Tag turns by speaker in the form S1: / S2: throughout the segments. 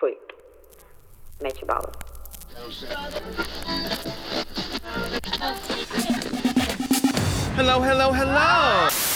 S1: freak, metabolic.
S2: Hello, hello, hello.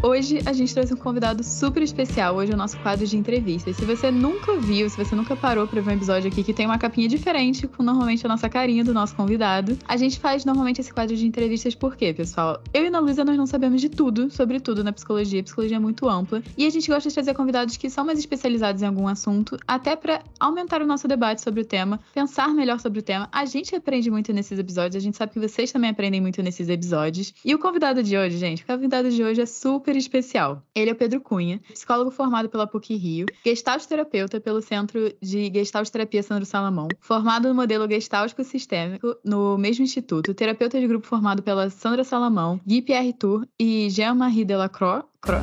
S3: Hoje a gente trouxe um convidado super especial. Hoje é o nosso quadro de entrevistas. Se você nunca viu, se você nunca parou para ver um episódio aqui que tem uma capinha diferente com normalmente a nossa carinha do nosso convidado, a gente faz normalmente esse quadro de entrevistas por quê, pessoal? Eu e a Luísa nós não sabemos de tudo, sobre tudo na psicologia. A psicologia é muito ampla e a gente gosta de trazer convidados que são mais especializados em algum assunto, até para aumentar o nosso debate sobre o tema, pensar melhor sobre o tema. A gente aprende muito nesses episódios, a gente sabe que vocês também aprendem muito nesses episódios. E o convidado de hoje, gente, o convidado de hoje é super especial. Ele é o Pedro Cunha, psicólogo formado pela PUC Rio, gestalt terapeuta pelo Centro de Gestalt Terapia Sandro Salamão, formado no modelo gestáltico sistêmico no mesmo instituto, terapeuta de grupo formado pela Sandra Salamão, Guy Pierre Tour e Jean-Marie Delacroix. Cro-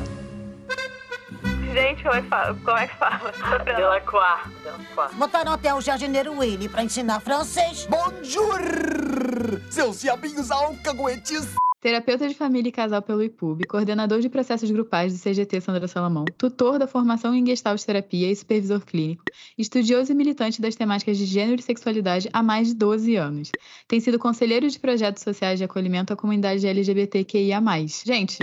S1: Gente, como é que fala? Como é que fala? Delacroix. Delacroix.
S4: Botaram até o jardineiro Willy pra ensinar francês.
S2: Bonjour! Seus diabinhos alcahuetes!
S3: Terapeuta de família e casal pelo IPUB, coordenador de processos grupais do CGT Sandra Salamão, tutor da formação em Gestalt Terapia e supervisor clínico, estudioso e militante das temáticas de gênero e sexualidade há mais de 12 anos. Tem sido conselheiro de projetos sociais de acolhimento à comunidade LGBTQIA+. Gente,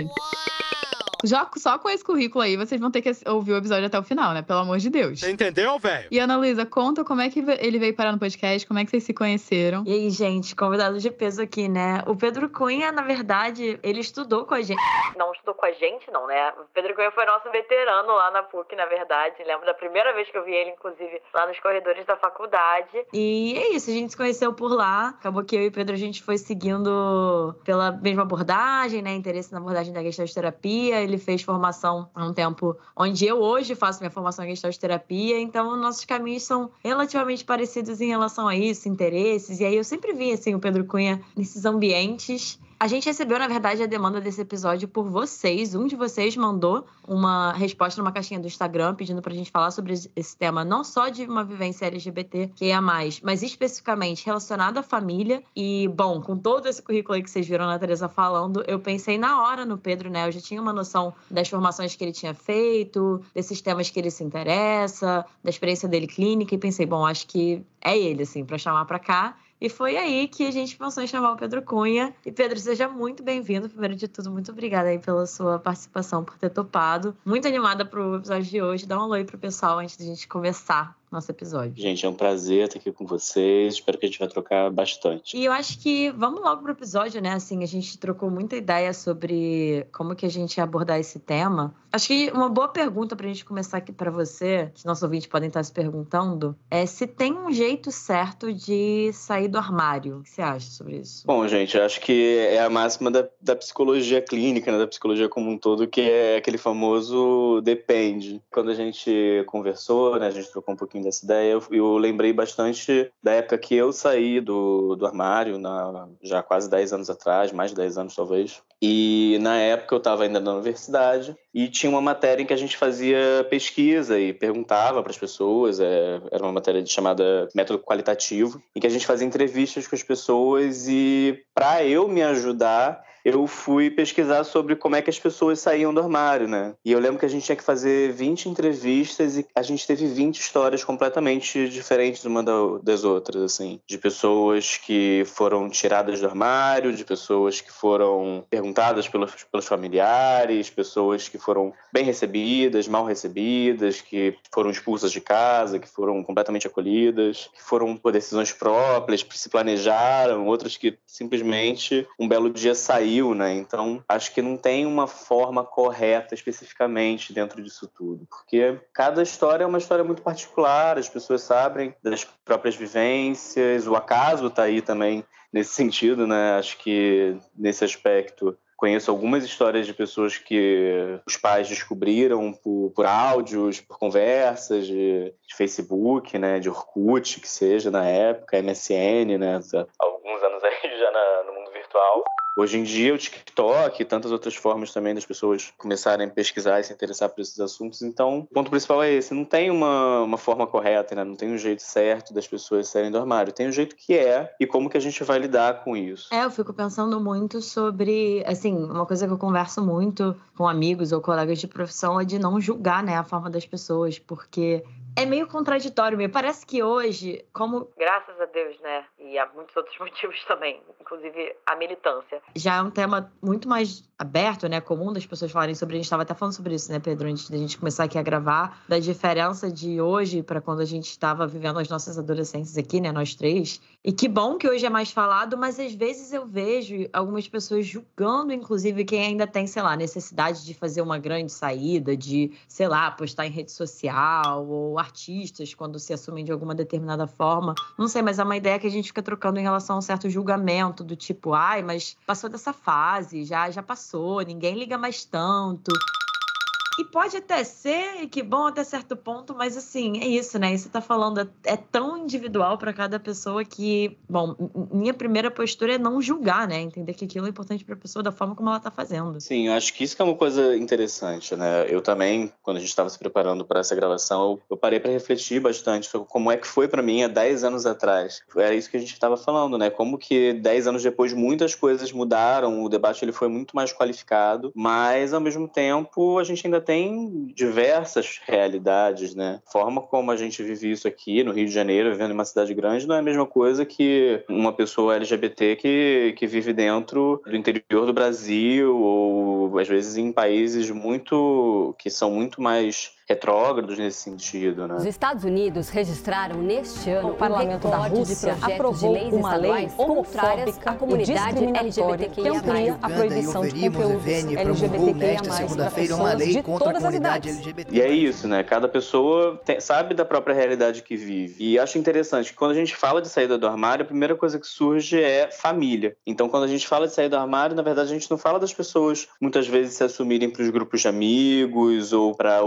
S3: já só com esse currículo aí, vocês vão ter que ouvir o episódio até o final, né? Pelo amor de Deus.
S2: Você entendeu, velho?
S3: E Ana Luísa, conta como é que ele veio parar no podcast, como é que vocês se conheceram.
S5: E aí, gente, convidado de peso aqui, né? O Pedro Cunha, na verdade, ele estudou com a gente.
S1: Não estudou com a gente, não, né? O Pedro Cunha foi nosso veterano lá na PUC, na verdade. Lembro da primeira vez que eu vi ele, inclusive, lá nos corredores da faculdade.
S5: E é isso, a gente se conheceu por lá. Acabou que eu e o Pedro a gente foi seguindo pela mesma abordagem, né? Interesse na abordagem da gestalt terapia. Ele fez formação há um tempo onde eu hoje faço minha formação em gestalt terapia. Então, nossos caminhos são relativamente parecidos em relação a isso, interesses. E aí eu sempre vi assim o Pedro Cunha nesses ambientes. A gente recebeu, na verdade, a demanda desse episódio por vocês. Um de vocês mandou uma resposta numa caixinha do Instagram pedindo pra gente falar sobre esse tema, não só de uma vivência LGBT que é mais, mas especificamente relacionado à família. E, bom, com todo esse currículo aí que vocês viram a Teresa falando, eu pensei na hora no Pedro, né? Eu já tinha uma noção das formações que ele tinha feito, desses temas que ele se interessa, da experiência dele clínica, e pensei, bom, acho que é ele, assim, pra chamar pra cá. E foi aí que a gente pensou em chamar o Pedro Cunha. E Pedro, seja muito bem-vindo. Primeiro de tudo, muito obrigada aí pela sua participação, por ter topado. Muito animada pro episódio de hoje. Dá um alô aí pro pessoal antes da gente começar nosso episódio.
S6: Gente, é um prazer estar aqui com vocês. Espero que a gente vai trocar bastante.
S5: E eu acho que vamos logo pro episódio, né? Assim, a gente trocou muita ideia sobre como que a gente ia abordar esse tema. Acho que uma boa pergunta pra gente começar aqui para você, que nossos ouvintes podem estar se perguntando, é se tem um jeito certo de sair do armário. O que você acha sobre isso?
S6: Bom, gente, acho que é a máxima da, da psicologia clínica, né, da psicologia como um todo, que é aquele famoso depende. Quando a gente conversou, né, a gente trocou um pouquinho dessa ideia, eu, lembrei bastante da época que eu saí do, do armário, na, já quase 10 anos atrás, mais de 10 anos talvez. E na época eu estava ainda na universidade e tinha uma matéria em que a gente fazia pesquisa e perguntava para as pessoas, é, era uma matéria chamada método qualitativo, em que a gente fazia entrevistas com as pessoas e para eu me ajudar eu fui pesquisar sobre como é que as pessoas saíam do armário, né? E eu lembro que a gente tinha que fazer 20 entrevistas e a gente teve 20 histórias completamente diferentes uma das outras, assim. De pessoas que foram tiradas do armário, de pessoas que foram perguntadas pelos, pelos familiares, pessoas que foram bem recebidas, mal recebidas, que foram expulsas de casa, que foram completamente acolhidas, que foram por decisões próprias, que se planejaram, outras que simplesmente um belo dia saíram né? Então, acho que não tem uma forma correta especificamente dentro disso tudo, porque cada história é uma história muito particular, as pessoas sabem das próprias vivências, o acaso está aí também nesse sentido, né? Acho que nesse aspecto Conheço algumas histórias de pessoas que os pais descobriram por, por áudios, por conversas de, de, Facebook, né, de Orkut, que seja na época, MSN, né, alguns anos aí já na, no mundo virtual. Hoje em dia, o TikTok e tantas outras formas também das pessoas começarem a pesquisar e se interessar por esses assuntos. Então, o ponto principal é esse: não tem uma, uma forma correta, né? não tem um jeito certo das pessoas saírem do armário. Tem um jeito que é e como que a gente vai lidar com isso.
S5: É, eu fico pensando muito sobre, assim, uma coisa que eu converso muito com amigos ou colegas de profissão é de não julgar, né, a forma das pessoas, porque é meio contraditório, me parece que hoje, como.
S1: Graças a Deus, né? E há muitos outros motivos também, inclusive a militância.
S5: Já é um tema muito mais aberto, né? Comum das pessoas falarem sobre. A gente estava até falando sobre isso, né, Pedro, antes da gente começar aqui a gravar, da diferença de hoje para quando a gente estava vivendo as nossas adolescências aqui, né? Nós três. E que bom que hoje é mais falado, mas às vezes eu vejo algumas pessoas julgando, inclusive, quem ainda tem, sei lá, necessidade de fazer uma grande saída, de, sei lá, postar em rede social ou artistas quando se assumem de alguma determinada forma. Não sei, mas é uma ideia que a gente fica trocando em relação a um certo julgamento do tipo, ai, mas passou dessa fase, já já passou, ninguém liga mais tanto. E pode até ser que bom até certo ponto, mas assim, é isso, né? Isso tá falando é, é tão individual para cada pessoa que, bom, minha primeira postura é não julgar, né? Entender que aquilo é importante para a pessoa da forma como ela tá fazendo.
S6: Sim, acho que isso que é uma coisa interessante, né? Eu também, quando a gente estava se preparando para essa gravação, eu parei para refletir bastante sobre como é que foi para mim há 10 anos atrás. Era isso que a gente estava falando, né? Como que 10 anos depois muitas coisas mudaram, o debate ele foi muito mais qualificado, mas ao mesmo tempo a gente ainda tem diversas realidades, né? A forma como a gente vive isso aqui no Rio de Janeiro, vivendo em uma cidade grande, não é a mesma coisa que uma pessoa LGBT que, que vive dentro do interior do Brasil ou às vezes em países muito que são muito mais retrógrados nesse sentido, né?
S7: Os Estados Unidos registraram neste ano
S8: o parlamento da Rússia aprovou uma lei homofóbica à comunidade LGBTQIA+, que amplia a proibição de conteúdos LGBTQIA+, segunda-feira uma lei contra a comunidade
S6: LGBT. E é isso, né? Cada pessoa tem, sabe da própria realidade que vive. E acho interessante que quando a gente fala de saída do armário, a primeira coisa que surge é família. Então, quando a gente fala de sair do armário, na verdade a gente não fala das pessoas muitas vezes se assumirem para os grupos de amigos ou para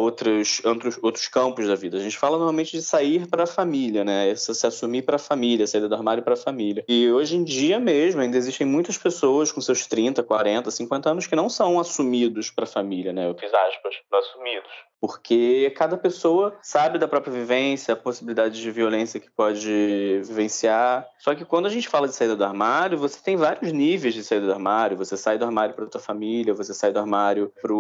S6: outros, outros, outros campos da vida. A gente fala normalmente de sair para a família, né? Essa, se assumir para a família, saída do armário para a família. E hoje em dia mesmo, ainda existem muitas pessoas com seus 30, 40, 50 anos que não são assumidos para a família, né? Eu fiz aspas, assumidos porque cada pessoa sabe da própria vivência, a possibilidade de violência que pode vivenciar. Só que quando a gente fala de saída do armário, você tem vários níveis de saída do armário. Você sai do armário para tua família, você sai do armário para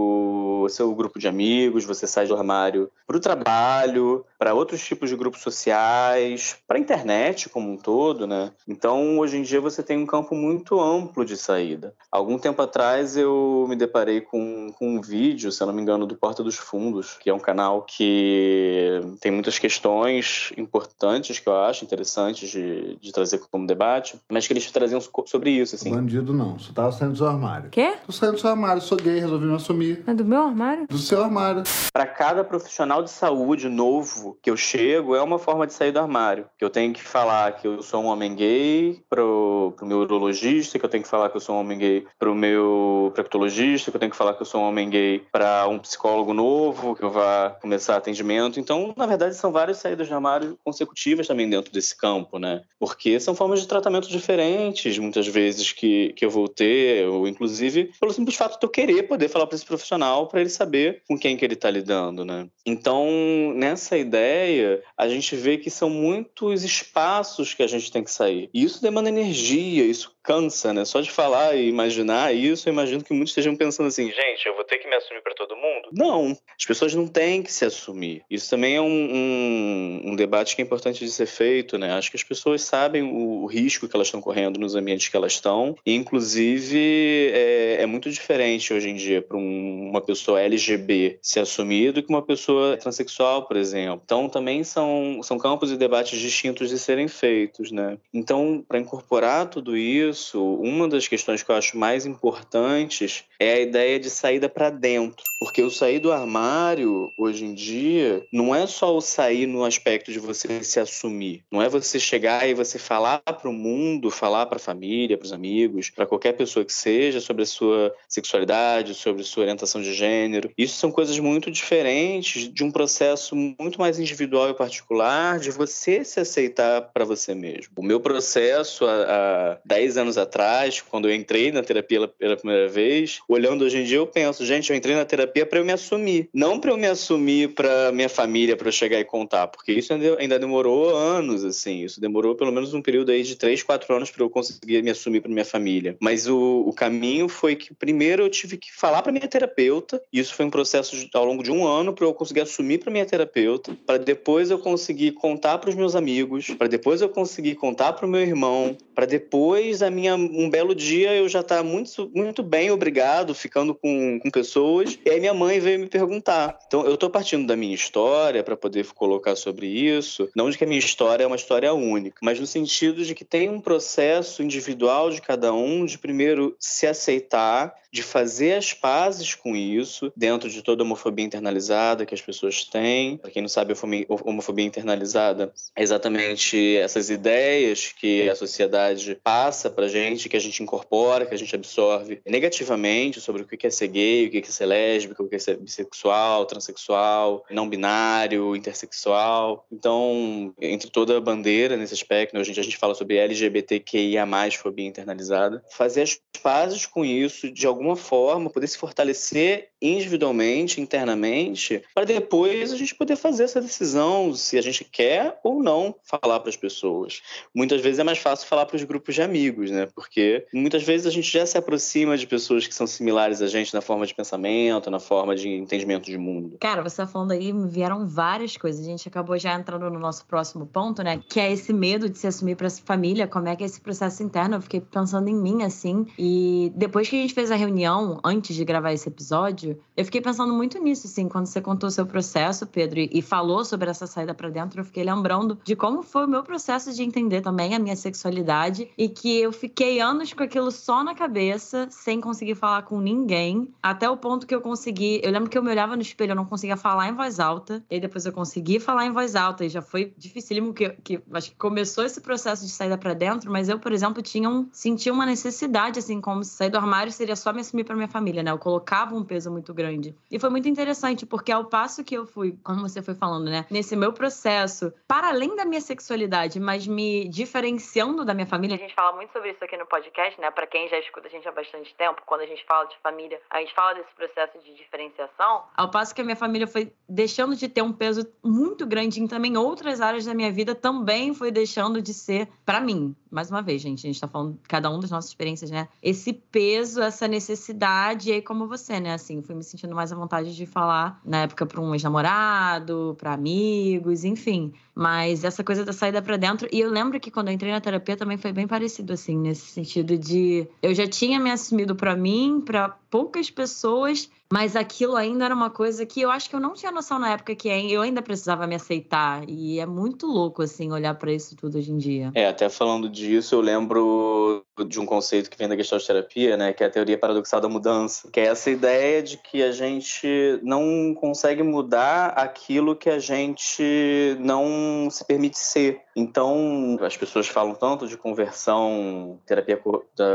S6: o seu grupo de amigos, você sai do armário para o trabalho, para outros tipos de grupos sociais, para a internet como um todo, né? Então, hoje em dia você tem um campo muito amplo de saída. Algum tempo atrás eu me deparei com, com um vídeo, se eu não me engano, do Porta dos Fundos, que é um canal que tem muitas questões importantes que eu acho interessantes de, de trazer como debate, mas que eles traziam sobre isso, assim.
S9: Bandido não, você tava saindo do seu armário.
S8: Quê?
S9: Tô saindo do seu armário, sou gay, resolvi me assumir.
S8: É do meu armário?
S9: Do seu armário.
S6: Para cada profissional de saúde novo que eu chego, é uma forma de sair do armário. Que eu tenho que falar que eu sou um homem gay pro, pro meu urologista, que eu tenho que falar que eu sou um homem gay pro meu proctologista, que eu tenho que falar que eu sou um homem gay para um psicólogo novo, que eu vá começar atendimento. Então, na verdade, são várias saídas de armário consecutivas também dentro desse campo, né? Porque são formas de tratamento diferentes, muitas vezes, que, que eu vou ter, ou inclusive pelo simples fato de eu querer poder falar para esse profissional para ele saber com quem que ele está lidando, né? Então, nessa ideia, a gente vê que são muitos espaços que a gente tem que sair. E isso demanda energia, isso cansa, né? Só de falar e imaginar isso, eu imagino que muitos estejam pensando assim, gente, eu vou ter que me assumir para todo mundo? Não, as pessoas não têm que se assumir. Isso também é um, um, um, debate que é importante de ser feito, né? Acho que as pessoas sabem o, o risco que elas estão correndo nos ambientes que elas estão, e inclusive é, é muito diferente hoje em dia para um, uma pessoa LGB se assumir do que uma pessoa transexual, por exemplo. Então também são, são campos e debates distintos de serem feitos, né? Então, para incorporar tudo isso, uma das questões que eu acho mais importantes é a ideia de saída para dentro. Porque o sair do armário hoje em dia não é só o sair no aspecto de você se assumir. Não é você chegar e você falar para o mundo, falar para a família, para os amigos, para qualquer pessoa que seja sobre a sua sexualidade, sobre a sua orientação de gênero. Isso são coisas muito diferentes de um processo muito mais individual e particular de você se aceitar para você mesmo. O meu processo há, há 10 anos atrás, quando eu entrei na terapia pela primeira vez, olhando hoje em dia, eu penso, gente, eu entrei na terapia para eu me assumir, não para eu me assumir para minha família, para eu chegar e contar, porque isso ainda demorou anos, assim, isso demorou pelo menos um período aí de 3, 4 anos para eu conseguir me assumir para minha família. Mas o, o caminho foi que primeiro eu tive que falar para minha terapeuta, isso foi um processo de, ao longo de um ano para eu conseguir assumir para minha terapeuta, para depois eu conseguir contar para os meus amigos, para depois eu conseguir contar para o meu irmão, para depois a minha um belo dia eu já estar tá muito muito bem, obrigado, ficando com, com pessoas. E aí minha mãe veio me perguntar. Então eu estou partindo da minha história para poder colocar sobre isso, não de que a minha história é uma história única, mas no sentido de que tem um processo individual de cada um de primeiro se aceitar de fazer as pazes com isso, dentro de toda a homofobia internalizada que as pessoas têm. Para quem não sabe, a homofobia internalizada é exatamente essas ideias que a sociedade passa para gente, que a gente incorpora, que a gente absorve negativamente sobre o que é ser gay, o que é ser lésbico, o que é ser bissexual, transexual, não binário, intersexual. Então, entre toda a bandeira nesse aspecto, hoje a gente fala sobre LGBTQIA+, fobia internalizada, fazer as pazes com isso de alguma forma, poder se fortalecer individualmente, internamente, para depois a gente poder fazer essa decisão se a gente quer ou não falar para as pessoas. Muitas vezes é mais fácil falar para os grupos de amigos, né? Porque muitas vezes a gente já se aproxima de pessoas que são similares a gente na forma de pensamento, na forma de entendimento de mundo.
S5: Cara, você tá falando aí, vieram várias coisas. A gente acabou já entrando no nosso próximo ponto, né? Que é esse medo de se assumir para a família, como é que é esse processo interno. Eu fiquei pensando em mim, assim. E depois que a gente fez a reunião, antes de gravar esse episódio, eu fiquei pensando muito nisso, assim, quando você contou o seu processo, Pedro, e falou sobre essa saída para dentro, eu fiquei lembrando de como foi o meu processo de entender também a minha sexualidade e que eu fiquei anos com aquilo só na cabeça, sem conseguir falar com ninguém, até o ponto que eu consegui. Eu lembro que eu me olhava no espelho, eu não conseguia falar em voz alta, e depois eu consegui falar em voz alta, e já foi dificílimo que, que acho que começou esse processo de saída para dentro, mas eu, por exemplo, tinha um, sentia uma necessidade, assim, como se sair do armário seria só me assumir para minha família, né? Eu colocava um peso muito grande. E foi muito interessante, porque ao passo que eu fui, como você foi falando, né? Nesse meu processo, para além da minha sexualidade, mas me diferenciando da minha família.
S1: A gente fala muito sobre isso aqui no podcast, né? Para quem já escuta a gente há bastante tempo, quando a gente fala de família, a gente fala desse processo de diferenciação.
S5: Ao passo que a minha família foi deixando de ter um peso muito grande em também outras áreas da minha vida, também foi deixando de ser, para mim, mais uma vez, gente, a gente tá falando cada um das nossas experiências, né? Esse peso, essa necessidade, e aí como você, né? Assim, fui me sentindo mais à vontade de falar na época para um ex-namorado, para amigos, enfim. Mas essa coisa da saída para dentro. E eu lembro que quando eu entrei na terapia também foi bem parecido, assim, nesse sentido de eu já tinha me assumido para mim, para poucas pessoas, mas aquilo ainda era uma coisa que eu acho que eu não tinha noção na época que eu ainda precisava me aceitar. E é muito louco, assim, olhar para isso tudo hoje em dia.
S6: É, até falando disso, eu lembro de um conceito que vem da Gestalt terapia, né, que é a teoria paradoxal da mudança, que é essa ideia de que a gente não consegue mudar aquilo que a gente não se permite ser. Então, as pessoas falam tanto de conversão, terapia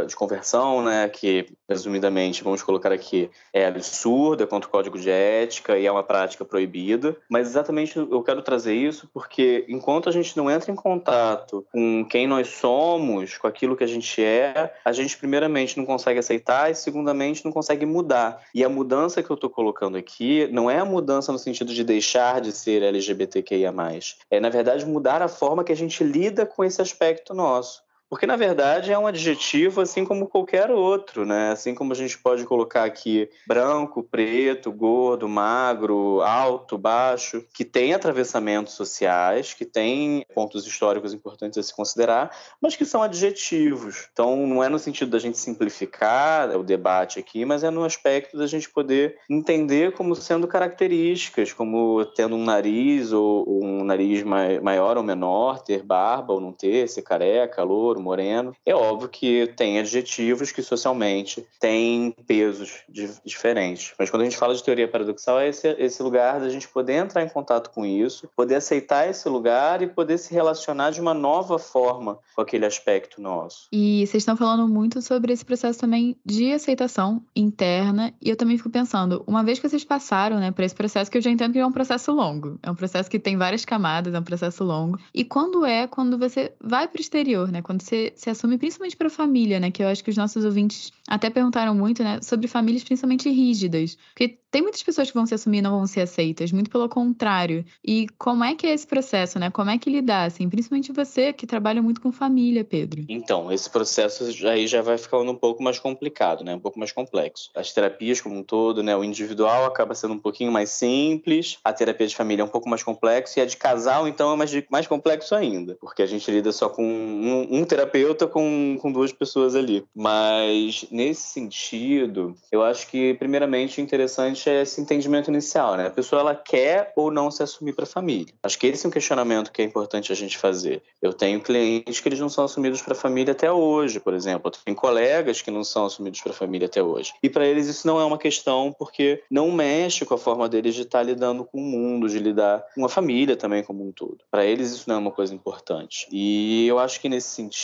S6: de conversão, né, que resumidamente, vamos colocar aqui, é absurda quanto o código de ética e é uma prática proibida, mas exatamente eu quero trazer isso porque enquanto a gente não entra em contato com quem nós somos, com aquilo que a gente é, a gente primeiramente não consegue aceitar e segundamente não consegue mudar. E a mudança que eu estou colocando aqui não é a mudança no sentido de deixar de ser LGBTQIA+. É, na verdade, mudar a forma que que a gente lida com esse aspecto nosso. Porque, na verdade, é um adjetivo assim como qualquer outro, né? Assim como a gente pode colocar aqui branco, preto, gordo, magro, alto, baixo, que tem atravessamentos sociais, que tem pontos históricos importantes a se considerar, mas que são adjetivos. Então, não é no sentido da gente simplificar o debate aqui, mas é no aspecto da gente poder entender como sendo características, como tendo um nariz ou um nariz maior ou menor, ter barba ou não ter, ser careca, louro, moreno. É óbvio que tem adjetivos que socialmente têm pesos diferentes. Mas quando a gente fala de teoria paradoxal, é esse, esse lugar da gente poder entrar em contato com isso, poder aceitar esse lugar e poder se relacionar de uma nova forma com aquele aspecto nosso.
S3: E vocês estão falando muito sobre esse processo também de aceitação interna, e eu também fico pensando, uma vez que vocês passaram, né, por esse processo que eu já entendo que é um processo longo, é um processo que tem várias camadas, é um processo longo. E quando é quando você vai para o exterior, né, quando você se assume principalmente para a família, né, que eu acho que os nossos ouvintes até perguntaram muito, né, sobre famílias principalmente rígidas, porque tem muitas pessoas que vão se assumir e não vão ser aceitas, muito pelo contrário. E como é que é esse processo, né? Como é que lidar, assim, principalmente você que trabalha muito com família, Pedro?
S6: Então, esse processo aí já vai ficando um pouco mais complicado, né? Um pouco mais complexo. As terapias como um todo, né? O individual acaba sendo um pouquinho mais simples, a terapia de família é um pouco mais complexo e a de casal, então, é mais, mais complexo ainda, porque a gente lida só com um, um terapeuta com, com duas pessoas ali. Mas, nesse sentido, eu acho que, primeiramente, é interessante é esse entendimento inicial, né? A pessoa ela quer ou não se assumir para a família. Acho que esse é um questionamento que é importante a gente fazer. Eu tenho clientes que eles não são assumidos para a família até hoje, por exemplo. Eu tenho colegas que não são assumidos para a família até hoje. E para eles isso não é uma questão porque não mexe com a forma deles de estar tá lidando com o mundo, de lidar com a família também como um todo. Para eles isso não é uma coisa importante. E eu acho que nesse sentido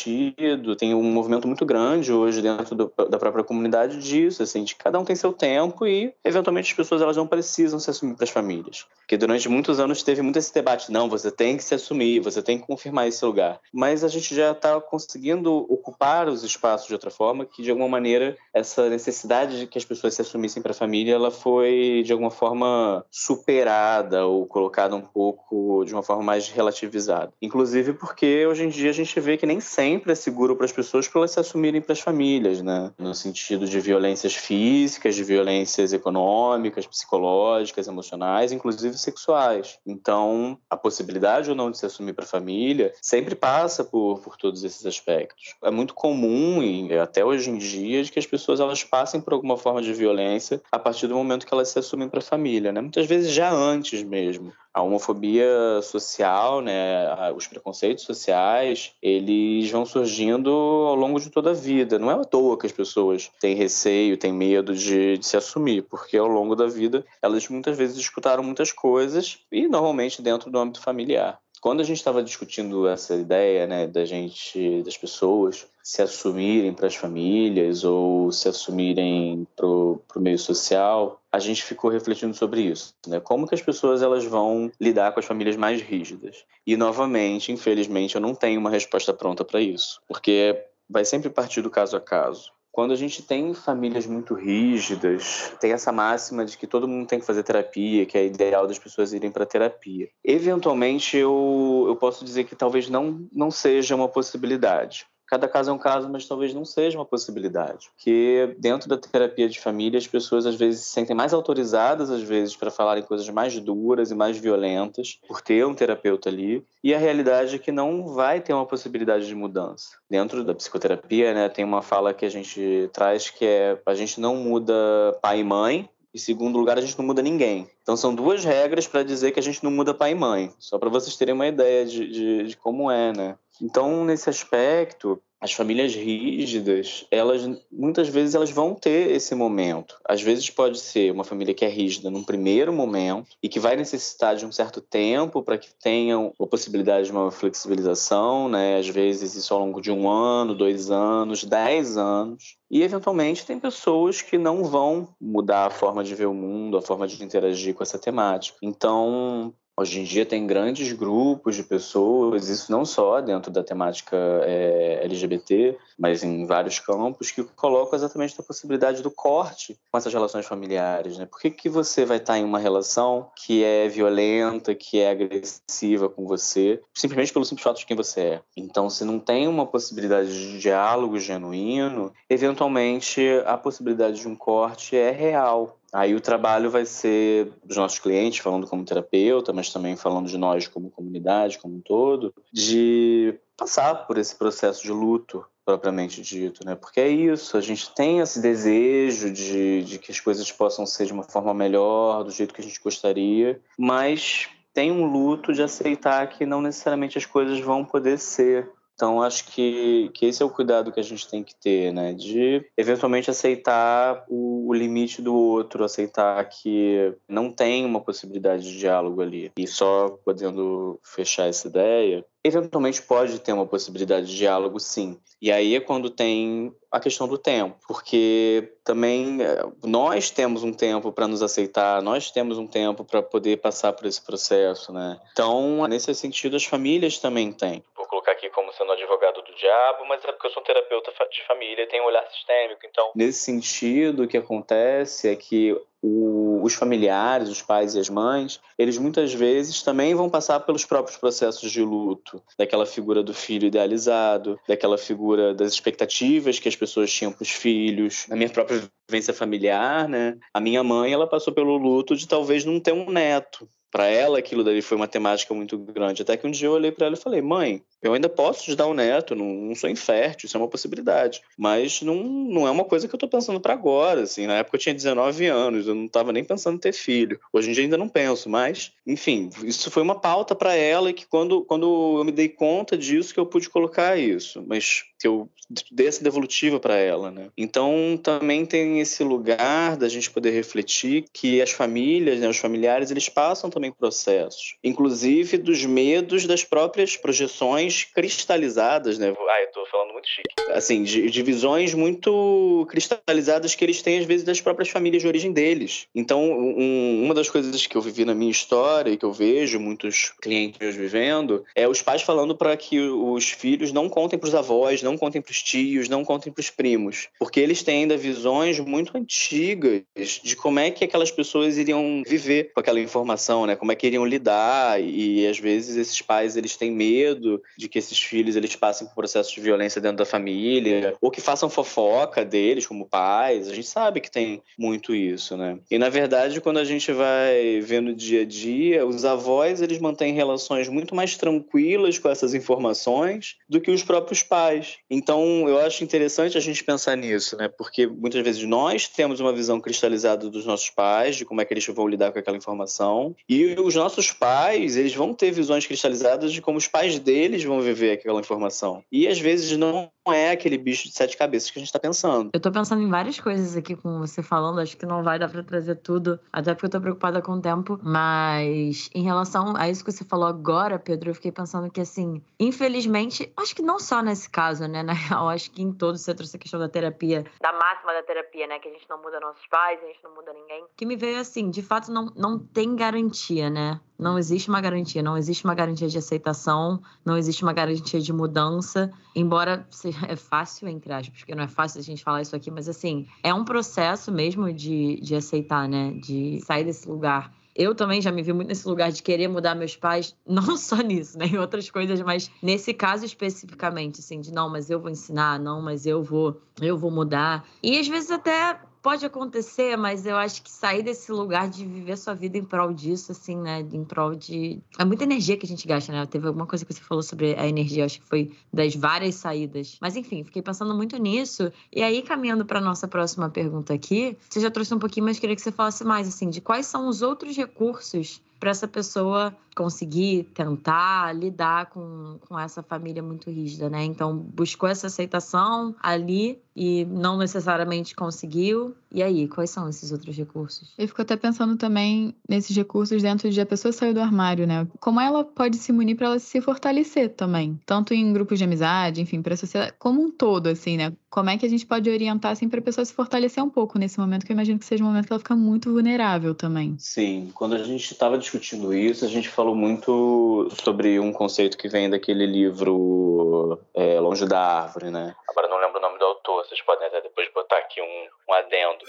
S6: tem um movimento muito grande hoje dentro do, da própria comunidade disso, assim, de cada um tem seu tempo e eventualmente as pessoas elas não precisam se assumir para as famílias. Porque durante muitos anos teve muito esse debate, não, você tem que se assumir, você tem que confirmar esse lugar. Mas a gente já está conseguindo ocupar os espaços de outra forma, que de alguma maneira essa necessidade de que as pessoas se assumissem para a família, ela foi de alguma forma superada ou colocada um pouco de uma forma mais relativizada. Inclusive porque hoje em dia a gente vê que nem sempre é seguro para as pessoas para elas se assumirem para as famílias, né? No sentido de violências físicas, de violências econômicas, econômicas, psicológicas, emocionais, inclusive sexuais. Então, a possibilidade ou não de se assumir para a família sempre passa por, por todos esses aspectos. É muito comum, e até hoje em dia, de que as pessoas elas passem por alguma forma de violência a partir do momento que elas se assumem para a família, né? Muitas vezes já antes mesmo a homofobia social, né, os preconceitos sociais, eles vão surgindo ao longo de toda a vida. Não é à toa que as pessoas têm receio, têm medo de, de se assumir, porque ao longo da vida elas muitas vezes escutaram muitas coisas e normalmente dentro do âmbito familiar quando a gente estava discutindo essa ideia, né, da gente, das pessoas se assumirem para as famílias ou se assumirem para o meio social, a gente ficou refletindo sobre isso, né? Como que as pessoas elas vão lidar com as famílias mais rígidas? E novamente, infelizmente, eu não tenho uma resposta pronta para isso, porque vai sempre partir do caso a caso. Quando a gente tem famílias muito rígidas, tem essa máxima de que todo mundo tem que fazer terapia, que é ideal das pessoas irem para terapia. Eventualmente, eu, eu posso dizer que talvez não, não seja uma possibilidade cada caso é um caso, mas talvez não seja uma possibilidade. Porque dentro da terapia de família, as pessoas às vezes se sentem mais autorizadas, às vezes, para falarem coisas mais duras e mais violentas, por ter um terapeuta ali. E a realidade é que não vai ter uma possibilidade de mudança. Dentro da psicoterapia, né, tem uma fala que a gente traz que é a gente não muda pai e mãe, e segundo lugar, a gente não muda ninguém. Então são duas regras para dizer que a gente não muda pai e mãe, só para vocês terem uma ideia de, de, de como é, né? Então, nesse aspecto, as famílias rígidas, elas muitas vezes elas vão ter esse momento. Às vezes pode ser uma família que é rígida num primeiro momento e que vai necessitar de um certo tempo para que tenham a possibilidade de uma flexibilização, né? Às vezes isso ao longo de um ano, dois anos, dez anos. E eventualmente tem pessoas que não vão mudar a forma de ver o mundo, a forma de interagir com essa temática. Então, Hoje em dia tem grandes grupos de pessoas, isso não só dentro da temática é, LGBT, mas em vários campos, que colocam exatamente a possibilidade do corte com essas relações familiares. Né? Por que, que você vai estar em uma relação que é violenta, que é agressiva com você, simplesmente pelo simples fato de quem você é? Então, se não tem uma possibilidade de diálogo genuíno, eventualmente a possibilidade de um corte é real. Aí o trabalho vai ser dos nossos clientes, falando como terapeuta, mas também falando de nós como comunidade, como um todo, de passar por esse processo de luto propriamente dito, né? Porque é isso, a gente tem esse desejo de, de que as coisas possam ser de uma forma melhor, do jeito que a gente gostaria, mas tem um luto de aceitar que não necessariamente as coisas vão poder ser Então, acho que, que esse é o cuidado que a gente tem que ter, né? De eventualmente aceitar o, o limite do outro, aceitar que não tem uma possibilidade de diálogo ali. E só podendo fechar essa ideia, eventualmente pode ter uma possibilidade de diálogo, sim. E aí é quando tem a questão do tempo, porque também eh, nós temos um tempo para nos aceitar, nós temos um tempo para poder passar por esse processo, né? Então, nesse sentido, as famílias também têm. Colocar aqui como sendo advogado do diabo, mas é porque eu sou um terapeuta de família e tenho um olhar sistêmico. Então, nesse sentido, o que acontece é que o, os familiares, os pais e as mães, eles muitas vezes também vão passar pelos próprios processos de luto, daquela figura do filho idealizado, daquela figura das expectativas que as pessoas tinham para os filhos. Na minha própria vivência familiar, né? A minha mãe, ela passou pelo luto de talvez não ter um neto para ela aquilo dali foi uma temática muito grande. Até que um dia eu olhei para ela e falei: "Mãe, eu ainda posso te dar um neto, não, não, sou infértil, isso é uma possibilidade, mas não, não é uma coisa que eu estou pensando para agora, assim. Na época eu tinha 19 anos, eu não estava nem pensando em ter filho. Hoje em dia ainda não penso, mas, enfim, isso foi uma pauta para ela e que quando quando eu me dei conta disso que eu pude colocar isso, mas que eu dei essa devolutiva para ela, né? Então também tem esse lugar da gente poder refletir que as famílias, né, os familiares, eles passam também processos, inclusive dos medos das próprias projeções cristalizadas, né? Ah, eu tô falando muito chique. Assim, de, de visões muito cristalizadas que eles têm às vezes das próprias famílias de origem deles. Então, um, uma das coisas que eu vivi na minha história e que eu vejo muitos clientes meus vivendo é os pais falando para que os filhos não contem para os avós, não contem para os tios, não contem para os primos, porque eles têm ainda visões muito antigas de como é que aquelas pessoas iriam viver com aquela informação, né? Como é que iriam lidar e às vezes esses pais eles têm medo de que esses filhos eles passem por processos de violência dentro da família ou que façam fofoca deles como pais. A gente sabe que tem muito isso, né? E na verdade, quando a gente vai ver no dia a dia, os avós eles mantêm relações muito mais tranquilas com essas informações do que os próprios pais. Então, eu acho interessante a gente pensar nisso, né? Porque muitas vezes nós temos uma visão cristalizada dos nossos pais, de como é que eles vão lidar com aquela informação, e os nossos pais, eles vão ter visões cristalizadas de como os pais deles vão viver aquela informação. E às vezes não é aquele bicho de sete cabeças que a gente tá pensando.
S5: Eu tô pensando em várias coisas aqui com você falando, acho que não vai dar pra trazer tudo, até porque eu tô preocupada com o tempo, mas em relação a isso que você falou agora, Pedro, eu fiquei pensando que assim, infelizmente, acho que não só nesse caso, né, na real, acho que em todos você trouxe a questão da terapia.
S1: Da máxima da terapia, né, que a gente não muda nossos pais, a gente não muda ninguém.
S5: Que me veio assim, de fato não, não tem garantia, né? Não existe uma garantia, não existe uma garantia de aceitação, não existe uma garantia de mudança, embora seja é fácil, entre aspas, porque não é fácil a gente falar isso aqui, mas assim, é um processo mesmo de, de aceitar, né? De sair desse lugar. Eu também já me vi muito nesse lugar de querer mudar meus pais, não só nisso, né? Em outras coisas, mas nesse caso especificamente, assim, de não, mas eu vou ensinar, não, mas eu vou, eu vou mudar. E às vezes até pode acontecer, mas eu acho que sair desse lugar de viver sua vida em prol disso, assim, né? Em prol de. É muita energia que a gente gasta, né? Teve alguma coisa que você falou sobre a energia, acho que foi das várias saídas. Mas enfim, fiquei pensando muito nisso. E aí, caminhando para nossa próxima pergunta aqui, você já trouxe um pouquinho, mas queria que você falasse mais, assim, de quais são os outros recursos para essa pessoa conseguir tentar lidar com, com essa família muito rígida, né? Então, buscou essa aceitação ali e não necessariamente conseguiu. E aí, quais são esses outros recursos?
S3: Eu fico até pensando também nesses recursos dentro de a pessoa sair do armário, né? Como ela pode se munir para ela se fortalecer também, tanto em grupos de amizade, enfim, para a sociedade como um todo, assim, né? Como é que a gente pode orientar assim para a pessoa se fortalecer um pouco nesse momento que eu imagino que seja um momento que ela fica muito vulnerável também.
S6: Sim, quando a gente estava discutindo isso, a gente falou muito sobre um conceito que vem daquele livro é, Longe da Árvore, né? Agora não lembro o nome do autor, vocês podem até depois botar aqui um, um adendo.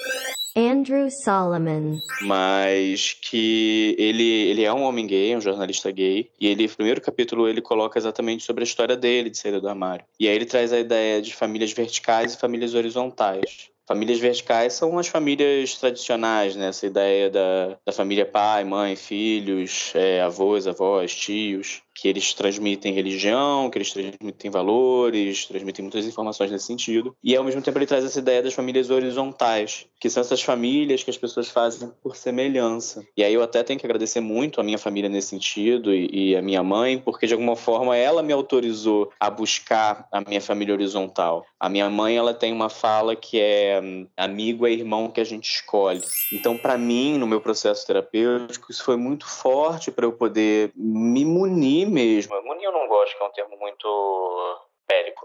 S10: Andrew Solomon.
S6: Mas que ele, ele é um homem gay, um jornalista gay, e ele, no primeiro capítulo, ele coloca exatamente sobre a história dele de saída do armário. E aí ele traz a ideia de famílias verticais e famílias horizontais. Famílias verticais são as famílias tradicionais, né? Essa ideia da, da família pai, mãe, filhos, é, avós, avós, tios, que eles transmitem religião, que eles transmitem valores, transmitem muitas informações nesse sentido. E ao mesmo tempo ele traz essa ideia das famílias horizontais, que são essas famílias que as pessoas fazem por semelhança. E aí eu até tenho que agradecer muito a minha família nesse sentido e, e a minha mãe, porque de alguma forma ela me autorizou a buscar a minha família horizontal. A minha mãe, ela tem uma fala que é amigo é irmão que a gente escolhe. Então, para mim, no meu processo terapêutico, isso foi muito forte para eu poder me munir mesmo. Eu não gosto, que é um termo muito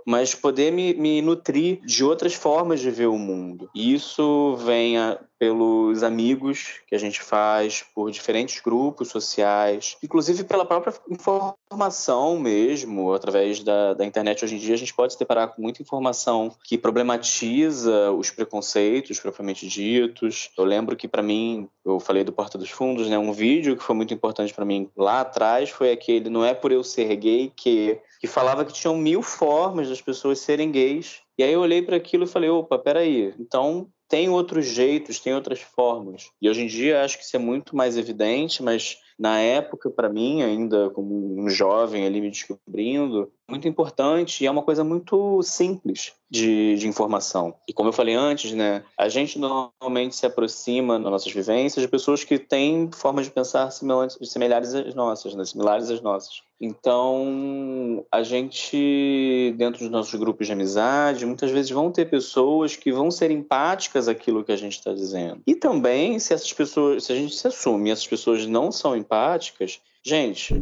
S6: mas poder me, me nutrir de outras formas de ver o mundo. E isso vem pelos amigos que a gente faz, por diferentes grupos sociais, inclusive pela própria informação mesmo, através da, da internet. Hoje em dia a gente pode se deparar com muita informação que problematiza os preconceitos propriamente ditos. Eu lembro que para mim, eu falei do Porta dos Fundos, né? Um vídeo que foi muito importante para mim lá atrás foi aquele "Não é por eu ser gay que" que falava que tinham mil formas das pessoas serem gays. E aí eu olhei para aquilo e falei, opa, peraí, então tem outros jeitos, tem outras formas. E hoje em dia acho que isso é muito mais evidente, mas na época, para mim, ainda como um jovem ali me descobrindo, muito importante e é uma coisa muito simples de, de, informação. E como eu falei antes, né, a gente normalmente se aproxima nas nossas vivências de pessoas que têm formas de pensar similares às nossas, né, similares às nossas. Então, a gente, dentro dos nossos grupos de amizade, muitas vezes vão ter pessoas que vão ser empáticas àquilo que a gente está dizendo. E também, se essas pessoas, se a gente se assume essas pessoas não são empáticas, gente,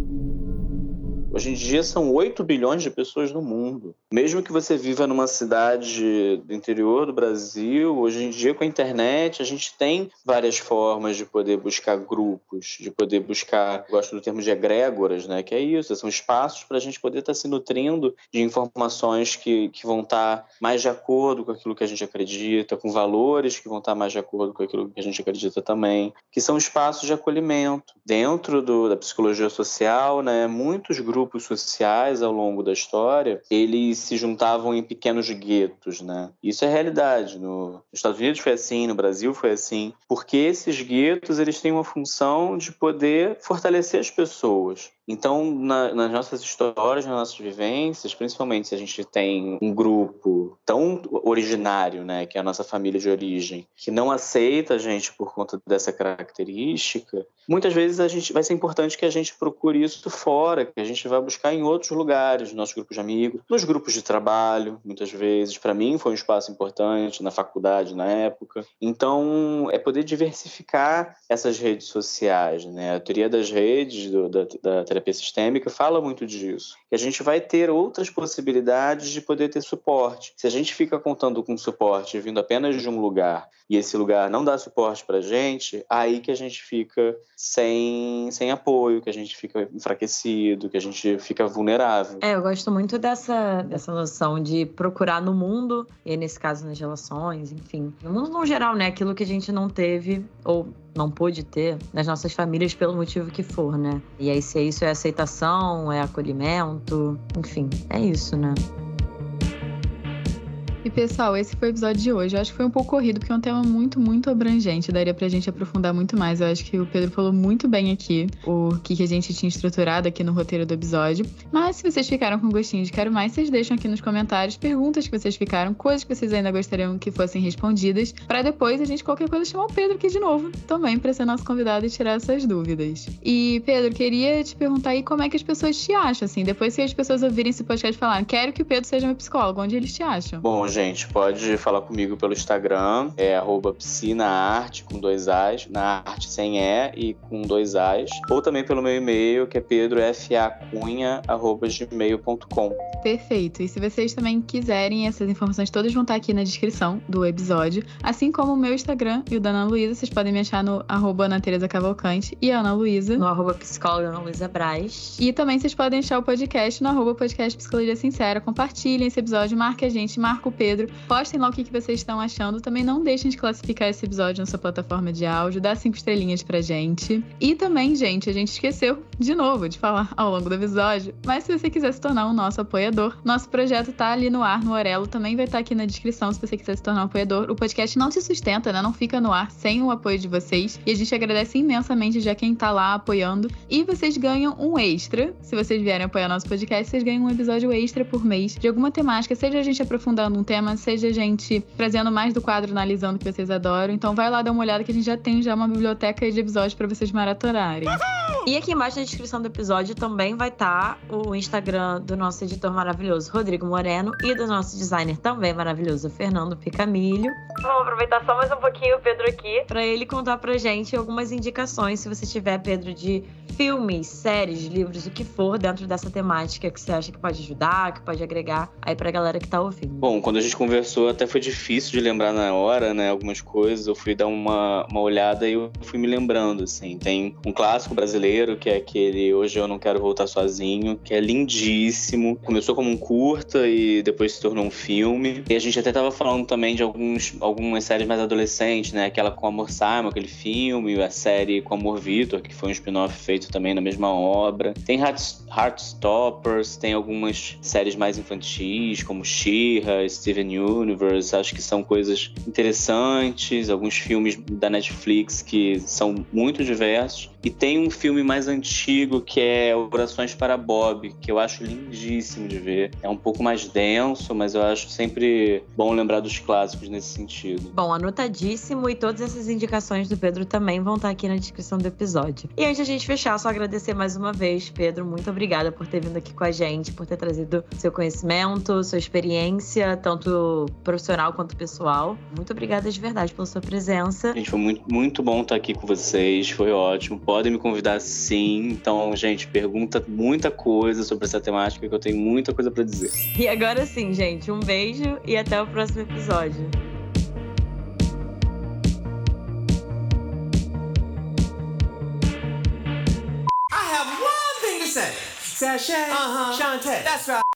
S6: Hoje em dia são 8 bilhões de pessoas no mundo. Mesmo que você viva numa cidade do interior do Brasil, hoje em dia com a internet a gente tem várias formas de poder buscar grupos, de poder buscar, gosto do termo de egrégoras, né? Que é isso, são espaços para a gente poder estar tá se nutrindo de informações que, que vão estar tá mais de acordo com aquilo que a gente acredita, com valores que vão estar tá mais de acordo com aquilo que a gente acredita também, que são espaços de acolhimento. Dentro do, da psicologia social, né? Muitos grupos grupos sociais ao longo da história, eles se juntavam em pequenos guetos, né? Isso é realidade. No, nos Estados Unidos foi assim, no Brasil foi assim, porque esses guetos eles têm uma função de poder fortalecer as pessoas. Então, na, nas nossas histórias, nas nossas vivências, principalmente se a gente tem um grupo tão originário, né, que é a nossa família de origem, que não aceita a gente por conta dessa característica, muitas vezes a gente vai ser importante que a gente procure isso fora, que a gente vai buscar em outros lugares, nos nossos grupos de amigos, nos grupos de trabalho, muitas vezes. Para mim foi um espaço importante na faculdade na época. Então, é poder diversificar essas redes sociais, né? A teoria das redes do, da, da terapia sistêmica fala muito disso. Que a gente vai ter outras possibilidades de poder ter suporte. Se a gente fica contando com suporte vindo apenas de um lugar e esse lugar não dá suporte para gente, aí que a gente fica sem, sem apoio, que a gente fica enfraquecido, que a gente fica vulnerável.
S5: É, eu gosto muito dessa, dessa noção de procurar no mundo, e nesse caso nas relações, enfim, no mundo no geral, né? Aquilo que a gente não teve ou não pôde ter nas nossas famílias pelo motivo que for, né? E aí, se isso é aceitação, é acolhimento, enfim, é isso, né?
S3: E pessoal, esse foi o episódio de hoje. Eu acho que foi um pouco corrido, porque é um tema muito, muito abrangente. Daria pra gente aprofundar muito mais. Eu acho que o Pedro falou muito bem aqui o que, a gente tinha estruturado aqui no roteiro do episódio. Mas se vocês ficaram com gostinho de quero mais, vocês deixam aqui nos comentários perguntas que vocês ficaram, coisas que vocês ainda gostariam que fossem respondidas, para depois a gente, qualquer coisa, chamar o Pedro aqui de novo, também para ser nosso convidado e tirar essas dúvidas. E, Pedro, queria te perguntar aí como é que as pessoas te acham, assim, depois que as pessoas ouvirem esse podcast falar, quero que o Pedro seja meu psicólogo, onde eles te acham?
S6: Bom, gente, pode falar comigo pelo Instagram, é arroba psinaarte com dois As, na arte sem E e com dois As, ou também pelo meu e-mail, que é pedrofacunha.gmail.com.
S3: Perfeito. E se vocês também quiserem, essas informações todas vão estar aqui na descrição do episódio, assim como o meu Instagram e o da Ana Luísa, vocês podem me achar no arroba Ana Teresa Cavalcante e Ana Luísa.
S5: No arroba psicóloga Ana Luísa Braz.
S3: E também vocês podem achar o podcast no arroba podcast Psicologia Sincera. Compartilhem esse episódio, marque a gente, marca o Pedro Postem lá o que, vocês estão achando. Também não deixem de classificar esse episódio na sua plataforma de áudio, dá cinco estrelinhas pra gente. E também, gente, a gente esqueceu de novo de falar ao longo do episódio, mas se você quiser se tornar um nosso apoiador, nosso projeto tá ali no ar, no Orelo, também vai estar tá aqui na descrição se você quiser se tornar um apoiador. O podcast não se sustenta, né? Não fica no ar sem o apoio de vocês. E a gente agradece imensamente já quem tá lá apoiando. E vocês ganham um extra. Se vocês vierem apoiar nosso podcast, vocês ganham um episódio extra por mês de alguma temática, seja a gente aprofundando um tema tema, seja gente trazendo mais do quadro analisando que vocês adoram. Então vai lá dar uma olhada que a gente já tem já uma biblioteca de episódios para vocês maratonarem.
S5: E aqui embaixo na descrição do episódio também vai estar tá o Instagram do nosso editor maravilhoso, Rodrigo Moreno, e do nosso designer também maravilhoso, Fernando Picamilho.
S1: Vamos aproveitar só mais um pouquinho o Pedro aqui.
S5: Para ele contar pra gente algumas indicações, se você tiver, Pedro, de filmes, séries, livros, o que for dentro dessa temática que você acha que pode ajudar, que pode agregar aí pra galera que tá ouvindo.
S6: Bom, quando a gente conversou, até foi difícil de lembrar na hora, né? Algumas coisas. Eu fui dar uma, uma olhada e eu fui me lembrando, assim. Tem um clássico brasileiro, que é aquele Hoje Eu Não Quero Voltar Sozinho, que é lindíssimo. Começou como um curta e depois se tornou um filme. E a gente até tava falando também de alguns, algumas séries mais adolescentes, né? Aquela com Amor Simon, aquele filme, a série com Amor Vitor, que foi um spin-off feito também na mesma obra. Tem Heartstoppers, tem algumas séries mais infantis, como She-Ra, Steven Universe, acho que são coisas interessantes, alguns filmes da Netflix que são muito diversos. E tem um filme mais antigo que é Orações para Bob, que eu acho lindíssimo de ver. É um pouco mais denso, mas eu acho sempre bom lembrar dos clássicos nesse sentido.
S5: Bom, anotadíssimo e todas essas indicações do Pedro também vão estar aqui na descrição do episódio. E antes de a gente fechar, só agradecer mais uma vez, Pedro. Muito obrigada por ter vindo aqui com a gente, por ter trazido seu conhecimento, sua experiência, tanto profissional quanto pessoal. Muito obrigada de verdade pela sua presença.
S6: Gente, foi muito, muito bom estar aqui com vocês, foi ótimo podem me convidar sim. Então, gente, pergunta muita coisa sobre essa temática que eu tenho muita coisa para dizer.
S5: E agora sim, gente, um beijo e até o próximo episódio. I have one thing to say. Sashay, uh-huh. Shantae. That's right.